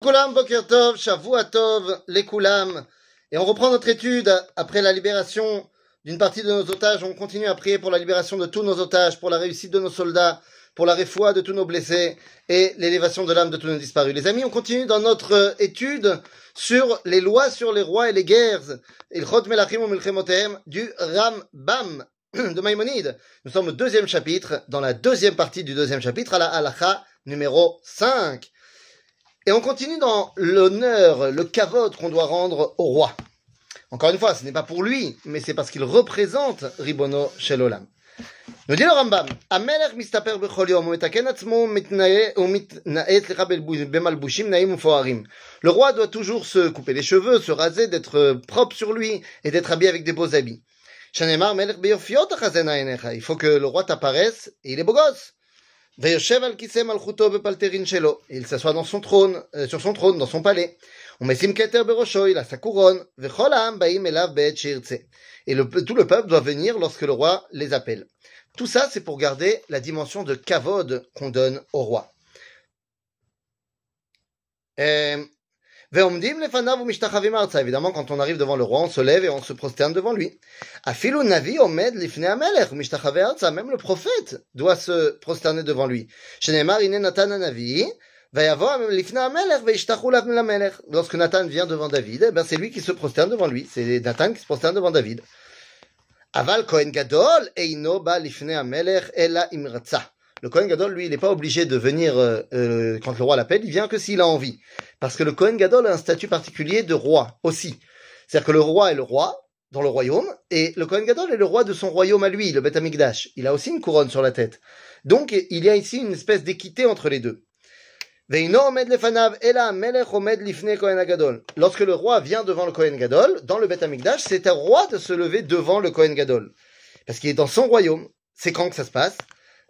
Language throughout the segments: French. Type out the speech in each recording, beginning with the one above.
Et on reprend notre étude après la libération d'une partie de nos otages. On continue à prier pour la libération de tous nos otages, pour la réussite de nos soldats, pour la réfoie de tous nos blessés et l'élévation de l'âme de tous nos disparus. Les amis, on continue dans notre étude sur les lois sur les rois et les guerres. du Rambam de Maïmonide. Nous sommes au deuxième chapitre, dans la deuxième partie du deuxième chapitre, à la halacha numéro 5. Et on continue dans l'honneur, le kavod qu'on doit rendre au roi. Encore une fois, ce n'est pas pour lui, mais c'est parce qu'il représente Ribono Shelolam. Nous dit le Rambam, המלך מסתפר בכל יום, הוא מתקן עצמו ומתנאץ לך במלבושים נאים ומפוארים. Le roi doit toujours se couper les cheveux, se raser, d'être propre sur lui et d'être habillé avec des beaux habits. שנאמר מלך ביופיות תחזינה עיניך. Il faut que le roi t'apparaisse et il est beau gosse. Il s'assoit dans son trône, euh, sur son trône, dans son palais. Il a sa couronne. Et le, tout le peuple doit venir lorsque le roi les appelle. Tout ça, c'est pour garder la dimension de kavod qu'on donne au roi. Euh, Évidemment, quand on arrive devant le roi, on se lève et on se prosterne devant lui. Navi Omed Même le prophète doit se prosterner devant lui. Lorsque Nathan vient devant David, eh ben c'est lui qui se prosterne devant lui. C'est Nathan qui se prosterne devant David. Aval Kohen Gadol Eino Ba Amelech Ela Imratza. Le Kohen Gadol, lui, il n'est pas obligé de venir euh, euh, quand le roi l'appelle, il vient que s'il a envie. Parce que le Kohen Gadol a un statut particulier de roi aussi. C'est-à-dire que le roi est le roi dans le royaume, et le Kohen Gadol est le roi de son royaume à lui, le Beth Amikdash. Il a aussi une couronne sur la tête. Donc, il y a ici une espèce d'équité entre les deux. Lorsque le roi vient devant le Kohen Gadol, dans le Beth Amikdash, c'est un roi de se lever devant le Kohen Gadol. Parce qu'il est dans son royaume. C'est quand que ça se passe?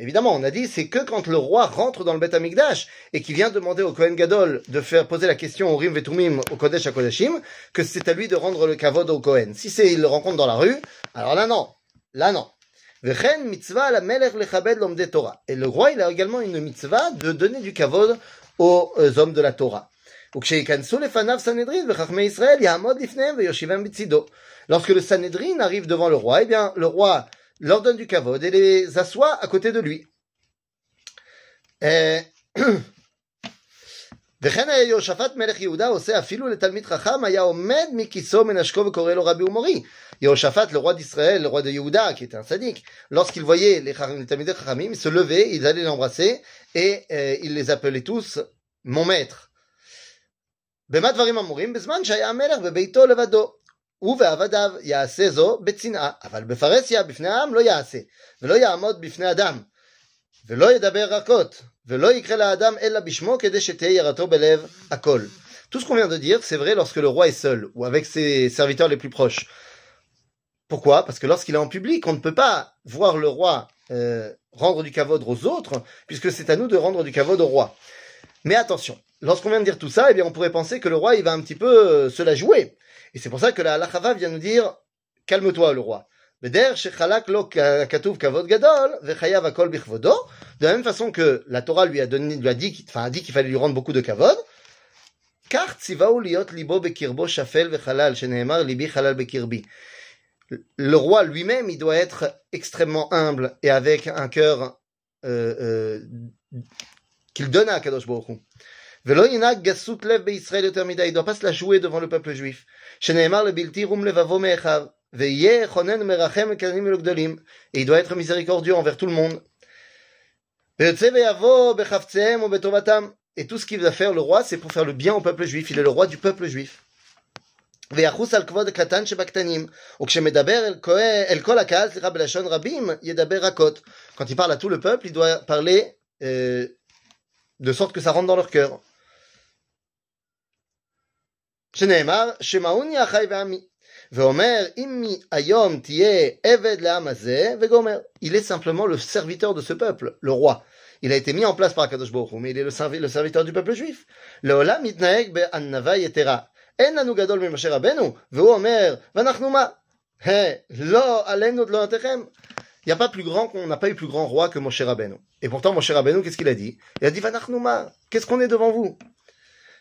Évidemment, on a dit, c'est que quand le roi rentre dans le Beth Amikdash et qu'il vient demander au Kohen Gadol de faire poser la question au Rim Vetumim, au Kodesh HaKodeshim, que c'est à lui de rendre le kavod au Kohen. Si c'est, il le rencontre dans la rue, alors là non. Là non. Et le roi, il a également une mitzvah de donner du kavod aux euh, hommes de la Torah. Lorsque le Sanhedrin arrive devant le roi, eh bien, le roi leur donne du kavod et les assoit à côté de lui. Et... וכן היה יהושפט מלך יהודה עושה אפילו לתלמיד חכם, היה עומד מכיסו מנשקו וקורא לו רבי ומורי. Yehoshaphat, le roi d'Israël, le roi de Yehuda, qui était un sadique, lorsqu'il voyait les, les Talmidei Chachamim, il se levait, ils allaient l'embrasser, et euh, il les appelait tous mon maître. במה דברים אמורים? בזמן שהיה המלך בביתו לבדו. הוא ועבדיו יעשה זו בצנעה, אבל בפרהסיה בפני העם לא יעשה, ולא יעמוד בפני אדם, ולא ידבר רכות, ולא יקרא לאדם אלא בשמו כדי שתהיה יראתו בלב הכל. Tout ce qu'on vient de dire, c'est vrai lorsque le roi est seul ou avec ses serviteurs les plus proches. Pourquoi Parce que lorsqu'il est en public, on ne peut pas voir le roi euh, rendre du kavod aux autres, puisque c'est à nous de rendre du kavod au roi. Mais attention, lorsqu'on vient de dire tout ça, eh bien, on pourrait penser que le roi, il va un petit peu euh, se la jouer. Et c'est pour ça que la halachava vient nous dire, calme-toi le roi. De la même façon que la Torah lui a donné, lui a dit, qu'il fallait lui rendre beaucoup de kavod, le roi lui-même, il doit être extrêmement humble et avec un cœur euh, euh, qu'il donne à Kadosh Baruch. Il ne doit pas se la jouer devant le peuple juif. Et il doit être miséricordieux envers tout le monde. Et tout ce qu'il va faire le roi, c'est pour faire le bien au peuple juif. Il est le roi du peuple juif. Quand il parle à tout le peuple, il doit parler euh, de sorte que ça rentre dans leur cœur. שנאמר, שמעוני אחי ועמי. ואומר, אם היום תהיה עבד לעם הזה, וגומר. Il est simplement le serviteur de ce peuple, le roi. Il a été mis en place par Akadosh Baruch Hu, mais il est le, servi- le serviteur du peuple juif. לעולם מתנהג בענווה יתרה. אין לנו גדול ממשה רבנו, והוא אומר, ואנחנו מה? Hé, לא עלינו תלונותיכם. Il n'y a pas plus grand qu'on n'a pas eu plus grand roi que Moshe Rabbeinu. Et pourtant, Moshe Rabbeinu, qu'est-ce qu'il a dit Il a dit, Vanachnu ma, qu'est-ce qu'on est devant vous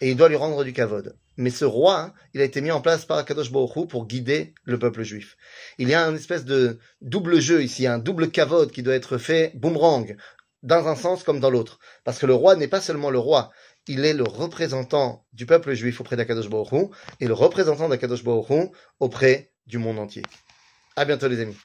et il doit lui rendre du kavod. Mais ce roi, il a été mis en place par Baruch Hu pour guider le peuple juif. Il y a une espèce de double jeu ici, un double kavod qui doit être fait boomerang, dans un sens comme dans l'autre. Parce que le roi n'est pas seulement le roi, il est le représentant du peuple juif auprès d'Akadosh Hu et le représentant d'Akadosh Hu auprès du monde entier. À bientôt les amis.